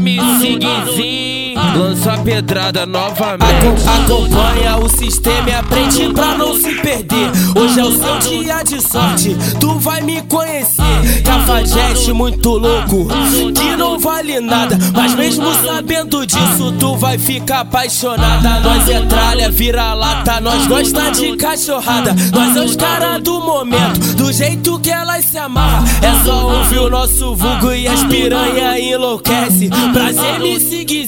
MC Guizinho lança a pedrada novamente. Acompanha o sistema e aprende pra não se perder. Hoje é o seu dia de sorte, tu vai me conhecer. Cafajeste muito louco, que não vale nada. Mas mesmo sabendo disso, tu vai ficar apaixonada. Nós é tralha, vira lata, nós gosta de cachorrada. Nós é os caras momento, do jeito que elas se amarram. É só ouvir o nosso vulgo e as piranha enlouquece. Prazer me seguir,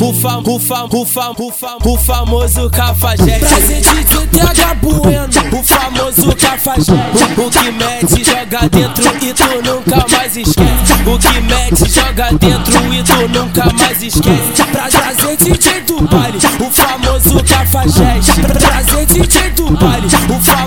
o fam, o fam, o fam, o fam, o famoso cafajeste. Prazer DJ TH Bueno, o famoso cafajeste. O, o que mete, joga dentro e tu nunca mais esquece. O que mete, joga dentro e tu nunca mais esquece. Pra trazer DJ do baile, o famoso cafajeste. Pra trazer DJ do baile, o famoso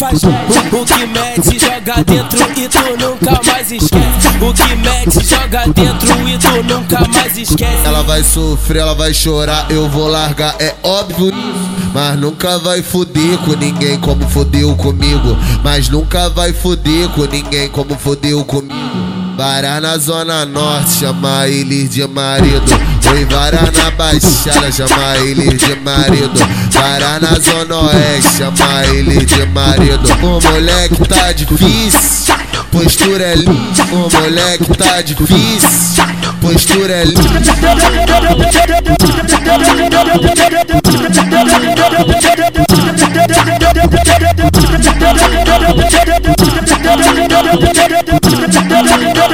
O, o que mete, joga dentro e tu nunca mais esquece. O que mete, joga dentro e tu nunca mais esquece. Ela vai sofrer, ela vai chorar, eu vou largar, é óbvio Mas nunca vai foder com ninguém como fodeu comigo. Mas nunca vai foder com ninguém como fodeu comigo. Vará na zona norte, chama ele de marido. Oi, vará na baixada, chama ele de marido. Vará na zona oeste, chama ele de marido. O moleque tá difícil, postura é linda. O moleque tá difícil, postura é linda.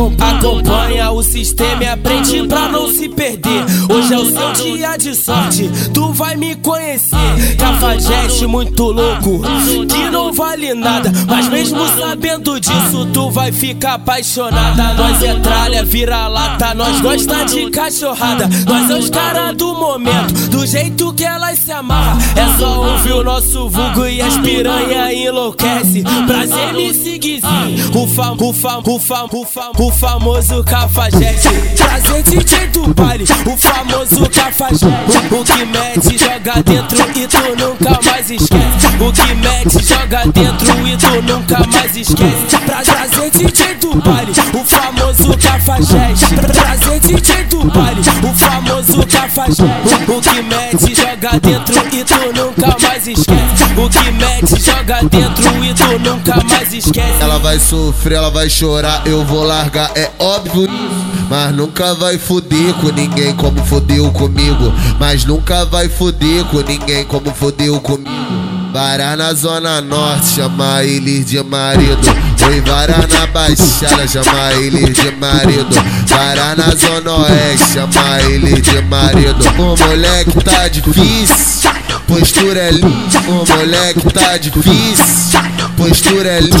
Acompanha o sistema e aprende pra não se perder. Hoje é o seu dia de sorte, tu vai me conhecer. Cafajeste muito louco, que não vale nada. Mas mesmo sabendo disso, tu vai ficar apaixonada. Nós é tralha, vira lata, nós gosta de cachorrada. Nós é os caras do momento, do jeito que elas se amarram. É só ouvir o nosso vulgo e as piranha enlouquece. Prazer me seguir, o fam, o fam, o fam, o fam, o famoso cafajeste. Prazer DJ do baile, o famoso cafajeste. O, o que mete, joga dentro e tu nunca mais esquece. O que mete, joga dentro e tu nunca mais esquece. Trazer DJ do baile, o famoso cafajeste. Trazer DJ do baile, o famoso cafajeste. O, o que mete, joga dentro e tu nunca mais esquece. O que mete, joga dentro e tu nunca mais esquece. Ela vai sofrer, ela vai chorar, eu vou largar, é óbvio Mas nunca vai foder com ninguém como fodeu comigo. Mas nunca vai foder com ninguém como fodeu comigo. Vará na zona norte, chama ele de marido. Oi, vará na baixada, chama ele de marido. Vará na zona oeste, chama ele de marido. O moleque tá difícil, postura é linda. O moleque tá difícil, postura é linda.